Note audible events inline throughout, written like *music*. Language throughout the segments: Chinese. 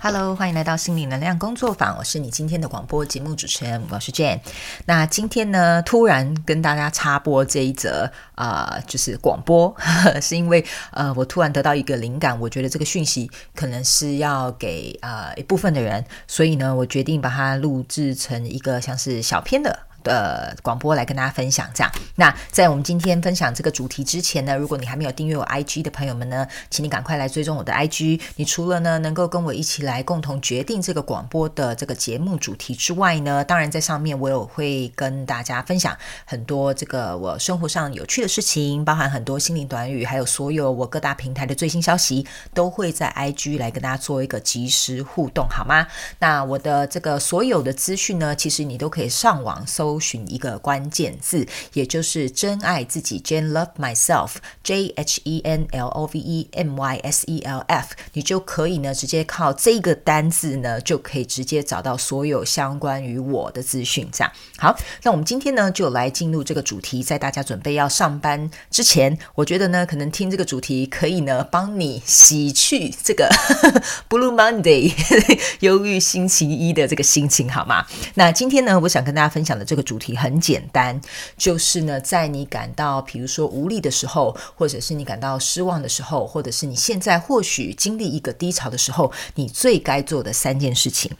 Hello，欢迎来到心灵能量工作坊。我是你今天的广播节目主持人，我是 Jane。那今天呢，突然跟大家插播这一则啊、就是广播，呵 *laughs* 呵是因为呃，我突然得到一个灵感，我觉得这个讯息可能是要给呃一部分的人，所以呢，我决定把它录制成一个像是小片的。的广播来跟大家分享，这样。那在我们今天分享这个主题之前呢，如果你还没有订阅我 IG 的朋友们呢，请你赶快来追踪我的 IG。你除了呢能够跟我一起来共同决定这个广播的这个节目主题之外呢，当然在上面我有会跟大家分享很多这个我生活上有趣的事情，包含很多心灵短语，还有所有我各大平台的最新消息，都会在 IG 来跟大家做一个即时互动，好吗？那我的这个所有的资讯呢，其实你都可以上网搜。搜寻一个关键字，也就是“真爱自己 ”，Jane Love Myself，J H E N L O V E M Y S E L F，你就可以呢直接靠这个单字呢，就可以直接找到所有相关于我的资讯。这样好，那我们今天呢就来进入这个主题，在大家准备要上班之前，我觉得呢可能听这个主题可以呢帮你洗去这个 *laughs* Blue Monday *laughs* 忧郁星期一的这个心情，好吗？那今天呢，我想跟大家分享的这。个主题很简单，就是呢，在你感到比如说无力的时候，或者是你感到失望的时候，或者是你现在或许经历一个低潮的时候，你最该做的三件事情。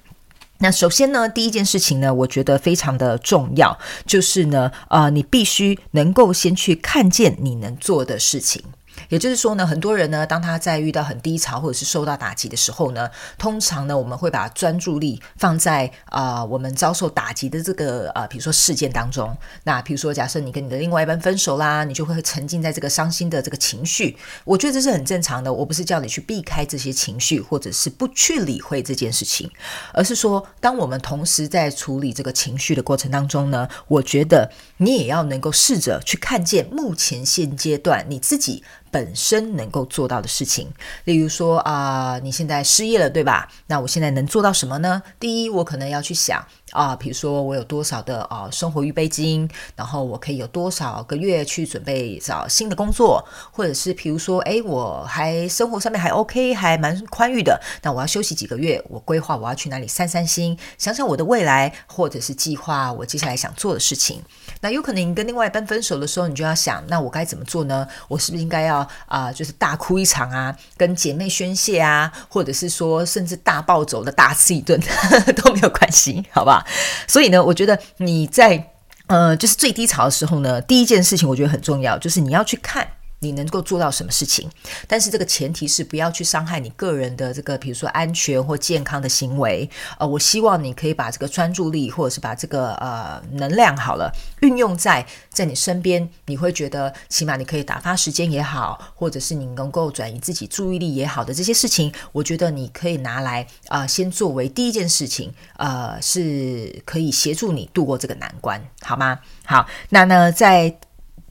那首先呢，第一件事情呢，我觉得非常的重要，就是呢，呃，你必须能够先去看见你能做的事情。也就是说呢，很多人呢，当他在遇到很低潮或者是受到打击的时候呢，通常呢，我们会把专注力放在啊、我们遭受打击的这个啊、比如说事件当中。那比如说，假设你跟你的另外一半分手啦，你就会沉浸在这个伤心的这个情绪。我觉得这是很正常的。我不是叫你去避开这些情绪，或者是不去理会这件事情，而是说，当我们同时在处理这个情绪的过程当中呢，我觉得你也要能够试着去看见目前现阶段你自己。本身能够做到的事情，例如说啊、你现在失业了，对吧？那我现在能做到什么呢？第一，我可能要去想。啊，比如说我有多少的啊生活预备金，然后我可以有多少个月去准备找新的工作，或者是比如说，哎，我还生活上面还 OK，还蛮宽裕的，那我要休息几个月，我规划我要去哪里散散心，想想我的未来，或者是计划我接下来想做的事情。那有可能跟另外一半分手的时候，你就要想，那我该怎么做呢？我是不是应该要啊、就是大哭一场啊，跟姐妹宣泄啊，或者是说甚至大暴走的大吃一顿 *laughs* 都没有关系，好不好？所以呢，我觉得你在呃，就是最低潮的时候呢，第一件事情我觉得很重要，就是你要去看。你能够做到什么事情？但是这个前提是不要去伤害你个人的这个，比如说安全或健康的行为。呃，我希望你可以把这个专注力，或者是把这个呃能量好了，运用在在你身边，你会觉得起码你可以打发时间也好，或者是你能够转移自己注意力也好的这些事情，我觉得你可以拿来啊、先作为第一件事情，呃，是可以协助你度过这个难关，好吗？好，那呢，在。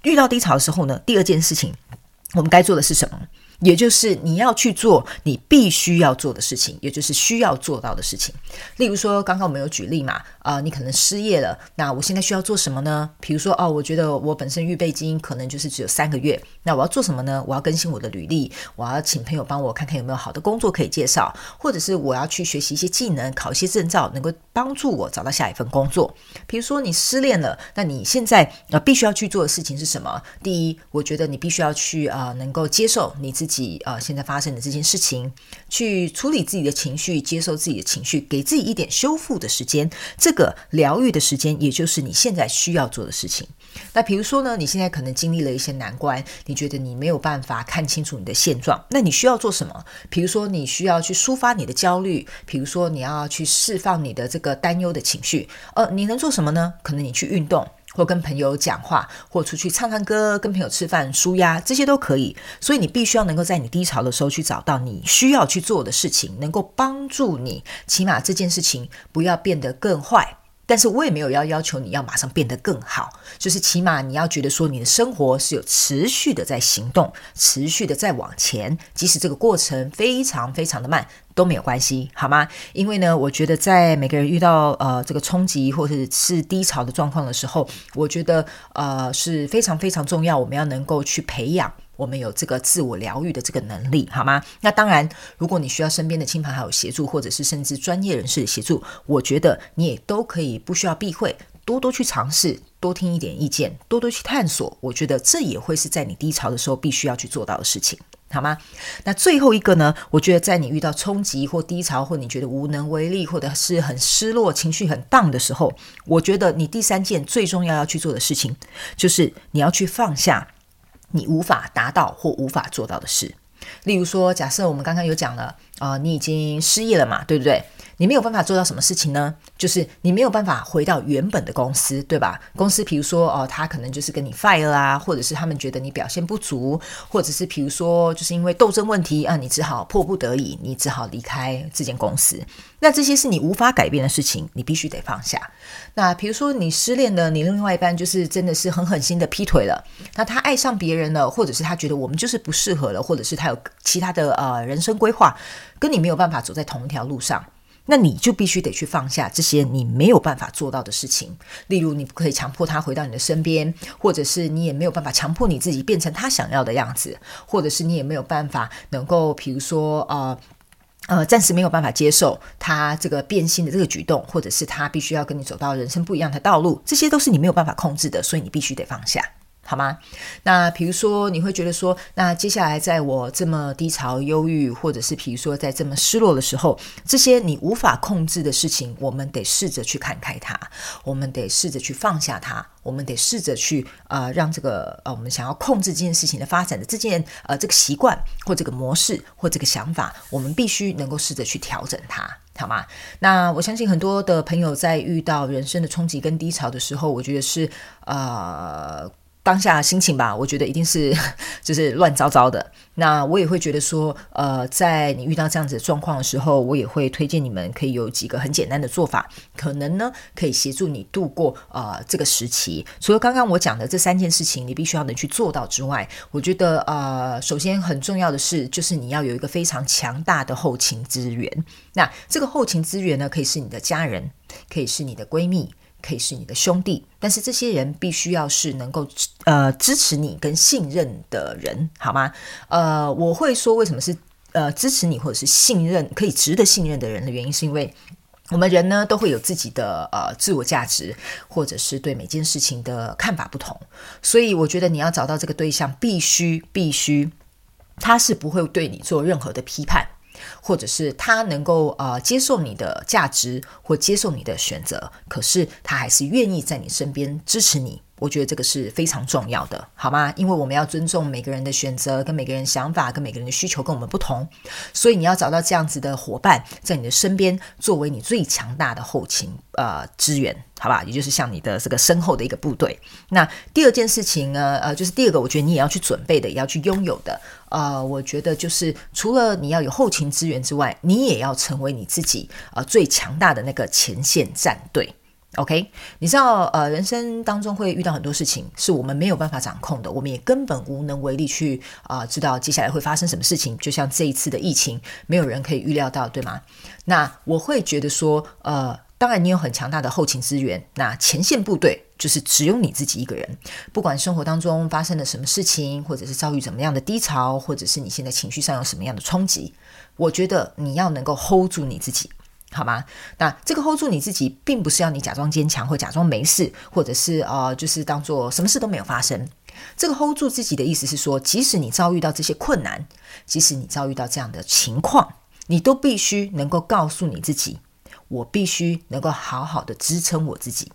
遇到低潮的时候呢，第二件事情，我们该做的是什么？也就是你要去做你必须要做的事情，也就是需要做到的事情。例如说，刚刚我们有举例嘛，啊、你可能失业了，那我现在需要做什么呢？比如说，哦，我觉得我本身预备金可能就是只有三个月，那我要做什么呢？我要更新我的履历，我要请朋友帮我看看有没有好的工作可以介绍，或者是我要去学习一些技能，考一些证照，能够帮助我找到下一份工作。比如说你失恋了，那你现在呃必须要去做的事情是什么？第一，我觉得你必须要去啊、能够接受你自己。自己呃，现在发生的这件事情，去处理自己的情绪，接受自己的情绪，给自己一点修复的时间，这个疗愈的时间，也就是你现在需要做的事情。那比如说呢，你现在可能经历了一些难关，你觉得你没有办法看清楚你的现状，那你需要做什么？比如说，你需要去抒发你的焦虑，比如说你要去释放你的这个担忧的情绪，呃，你能做什么呢？可能你去运动。或跟朋友讲话，或出去唱唱歌，跟朋友吃饭，舒压，这些都可以。所以你必须要能够在你低潮的时候去找到你需要去做的事情，能够帮助你，起码这件事情不要变得更坏。但是我也没有要要求你要马上变得更好，就是起码你要觉得说你的生活是有持续的在行动，持续的在往前，即使这个过程非常非常的慢。都没有关系，好吗？因为呢，我觉得在每个人遇到呃这个冲击或者是低潮的状况的时候，我觉得呃是非常非常重要，我们要能够去培养我们有这个自我疗愈的这个能力，好吗？那当然，如果你需要身边的亲朋好友协助，或者是甚至专业人士的协助，我觉得你也都可以不需要避讳，多多去尝试，多听一点意见，多多去探索。我觉得这也会是在你低潮的时候必须要去做到的事情。好吗？那最后一个呢？我觉得在你遇到冲击或低潮，或你觉得无能为力，或者是很失落、情绪很荡的时候，我觉得你第三件最重要要去做的事情，就是你要去放下你无法达到或无法做到的事。例如说，假设我们刚刚有讲了，啊、你已经失业了嘛，对不对？你没有办法做到什么事情呢？就是你没有办法回到原本的公司，对吧？公司比如说哦，他可能就是跟你 fire 啊，或者是他们觉得你表现不足，或者是比如说就是因为斗争问题啊，你只好迫不得已，你只好离开这间公司。那这些是你无法改变的事情，你必须得放下。那比如说你失恋了，你另外一半就是真的是很狠心的劈腿了，那他爱上别人了，或者是他觉得我们就是不适合了，或者是他有其他的呃人生规划，跟你没有办法走在同一条路上。那你就必须得去放下这些你没有办法做到的事情，例如你不可以强迫他回到你的身边，或者是你也没有办法强迫你自己变成他想要的样子，或者是你也没有办法能够，比如说呃呃，暂时没有办法接受他这个变心的这个举动，或者是他必须要跟你走到人生不一样的道路，这些都是你没有办法控制的，所以你必须得放下。好吗？那比如说，你会觉得说，那接下来在我这么低潮、忧郁，或者是比如说在这么失落的时候，这些你无法控制的事情，我们得试着去看开它，我们得试着去放下它，我们得试着去呃，让这个呃，我们想要控制这件事情的发展的这件呃这个习惯或这个模式或这个想法，我们必须能够试着去调整它，好吗？那我相信很多的朋友在遇到人生的冲击跟低潮的时候，我觉得是呃。当下心情吧，我觉得一定是 *laughs* 就是乱糟糟的。那我也会觉得说，呃，在你遇到这样子的状况的时候，我也会推荐你们可以有几个很简单的做法，可能呢可以协助你度过呃这个时期。除了刚刚我讲的这三件事情，你必须要能去做到之外，我觉得呃，首先很重要的是，就是你要有一个非常强大的后勤资源。那这个后勤资源呢，可以是你的家人，可以是你的闺蜜。可以是你的兄弟，但是这些人必须要是能够呃支持你跟信任的人，好吗？呃，我会说为什么是呃支持你或者是信任可以值得信任的人的原因，是因为我们人呢都会有自己的呃自我价值，或者是对每件事情的看法不同，所以我觉得你要找到这个对象，必须必须他是不会对你做任何的批判。或者是他能够呃接受你的价值或接受你的选择，可是他还是愿意在你身边支持你。我觉得这个是非常重要的，好吗？因为我们要尊重每个人的选择，跟每个人想法，跟每个人的需求跟我们不同，所以你要找到这样子的伙伴在你的身边，作为你最强大的后勤呃资源，好吧？也就是像你的这个身后的一个部队。那第二件事情呢，呃，就是第二个，我觉得你也要去准备的，也要去拥有的，呃，我觉得就是除了你要有后勤资源之外，你也要成为你自己呃最强大的那个前线战队。OK，你知道，呃，人生当中会遇到很多事情，是我们没有办法掌控的，我们也根本无能为力去啊、知道接下来会发生什么事情。就像这一次的疫情，没有人可以预料到，对吗？那我会觉得说，呃，当然你有很强大的后勤资源，那前线部队就是只有你自己一个人。不管生活当中发生了什么事情，或者是遭遇怎么样的低潮，或者是你现在情绪上有什么样的冲击，我觉得你要能够 hold 住你自己。好吗？那这个 hold 住你自己，并不是要你假装坚强或假装没事，或者是呃，就是当做什么事都没有发生。这个 hold 住自己的意思是说，即使你遭遇到这些困难，即使你遭遇到这样的情况，你都必须能够告诉你自己。我必须能够好好的支撑我自己。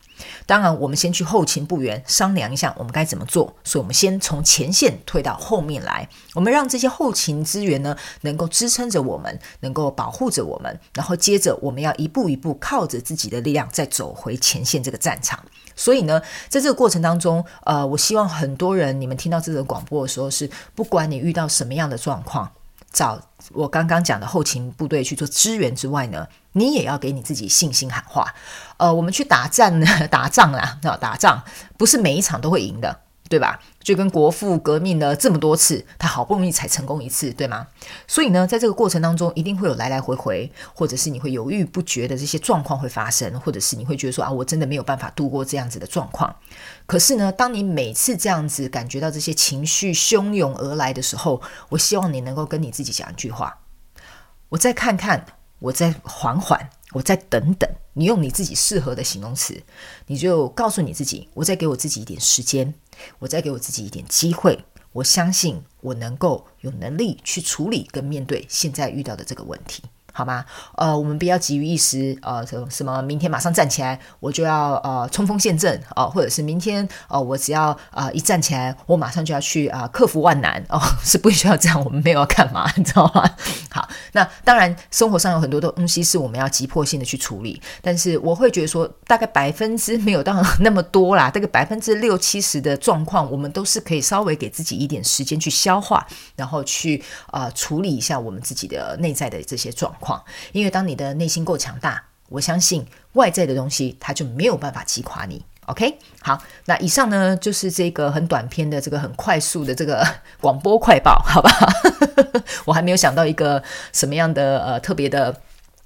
当然，我们先去后勤部员商量一下，我们该怎么做。所以，我们先从前线退到后面来，我们让这些后勤资源呢，能够支撑着我们，能够保护着我们。然后，接着我们要一步一步靠着自己的力量，再走回前线这个战场。所以呢，在这个过程当中，呃，我希望很多人，你们听到这个广播的时候，是不管你遇到什么样的状况。找我刚刚讲的后勤部队去做支援之外呢，你也要给你自己信心喊话。呃，我们去打战呢，*laughs* 打仗啦，打仗不是每一场都会赢的。对吧？就跟国父革命了这么多次，他好不容易才成功一次，对吗？所以呢，在这个过程当中，一定会有来来回回，或者是你会犹豫不决的这些状况会发生，或者是你会觉得说啊，我真的没有办法度过这样子的状况。可是呢，当你每次这样子感觉到这些情绪汹涌而来的时候，我希望你能够跟你自己讲一句话：我再看看，我再缓缓。我再等等，你用你自己适合的形容词，你就告诉你自己，我再给我自己一点时间，我再给我自己一点机会，我相信我能够有能力去处理跟面对现在遇到的这个问题。好吗？呃，我们不要急于一时，呃，什么什么，明天马上站起来，我就要呃冲锋陷阵哦、或者是明天哦、我只要啊、一站起来，我马上就要去啊、克服万难哦，是不需要这样，我们没有要干嘛，你知道吗？那当然，生活上有很多的东西是我们要急迫性的去处理，但是我会觉得说，大概百分之没有到 *laughs* 那么多啦，这个百分之六七十的状况，我们都是可以稍微给自己一点时间去消化，然后去啊、呃、处理一下我们自己的内在的这些状。况，因为当你的内心够强大，我相信外在的东西它就没有办法击垮你。OK，好，那以上呢就是这个很短篇的这个很快速的这个 *laughs* 广播快报，好吧？*laughs* 我还没有想到一个什么样的呃特别的。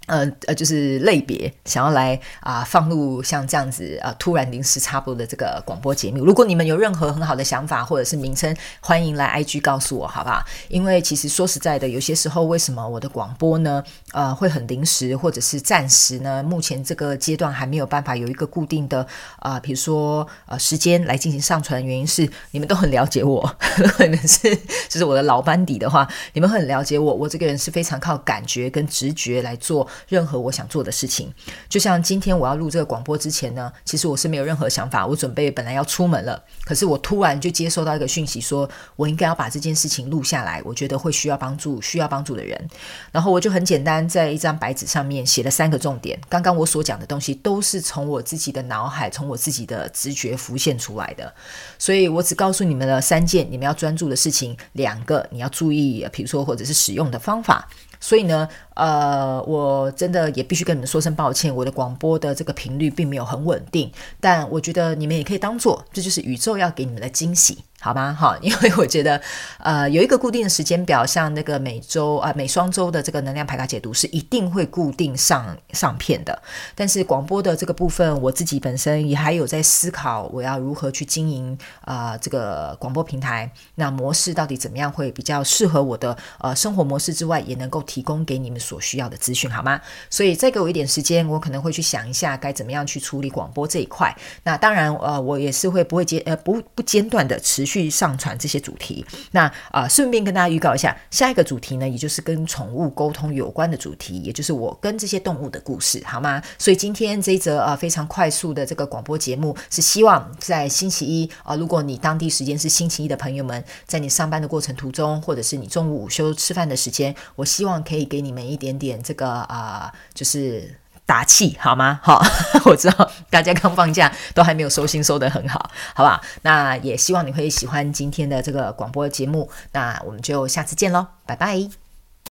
呃呃，就是类别想要来啊、放入像这样子啊、突然临时插播的这个广播节目。如果你们有任何很好的想法或者是名称，欢迎来 IG 告诉我，好不好？因为其实说实在的，有些时候为什么我的广播呢呃会很临时或者是暂时呢？目前这个阶段还没有办法有一个固定的啊、比如说呃时间来进行上传的原因是你们都很了解我，*laughs* 可能是就是我的老班底的话，你们很了解我，我这个人是非常靠感觉跟直觉来做。任何我想做的事情，就像今天我要录这个广播之前呢，其实我是没有任何想法。我准备本来要出门了，可是我突然就接收到一个讯息说，我应该要把这件事情录下来。我觉得会需要帮助，需要帮助的人。然后我就很简单在一张白纸上面写了三个重点。刚刚我所讲的东西都是从我自己的脑海，从我自己的直觉浮现出来的。所以我只告诉你们了三件你们要专注的事情，两个你要注意，比如说或者是使用的方法。所以呢，呃，我真的也必须跟你们说声抱歉，我的广播的这个频率并没有很稳定，但我觉得你们也可以当做这就是宇宙要给你们的惊喜。好吗？好，*laughs* 因为我觉得，呃，有一个固定的时间表，像那个每周啊、每双周的这个能量牌卡解读是一定会固定上上片的。但是广播的这个部分，我自己本身也还有在思考，我要如何去经营啊、这个广播平台，那模式到底怎么样会比较适合我的呃生活模式之外，也能够提供给你们所需要的资讯，好吗？所以再给我一点时间，我可能会去想一下该怎么样去处理广播这一块。那当然，呃，我也是会不会间呃不不间断的持续。去上传这些主题，那啊，顺便跟大家预告一下，下一个主题呢，也就是跟宠物沟通有关的主题，也就是我跟这些动物的故事，好吗？所以今天这一则啊非常快速的这个广播节目，是希望在星期一啊，如果你当地时间是星期一的朋友们，在你上班的过程途中，或者是你中午午休吃饭的时间，我希望可以给你们一点点这个啊，就是。打气好吗？*laughs* 好，我知道大家刚放假，都还没有收心收得很好，好不好？那也希望你会喜欢今天的这个广播节目，那我们就下次见喽，拜拜。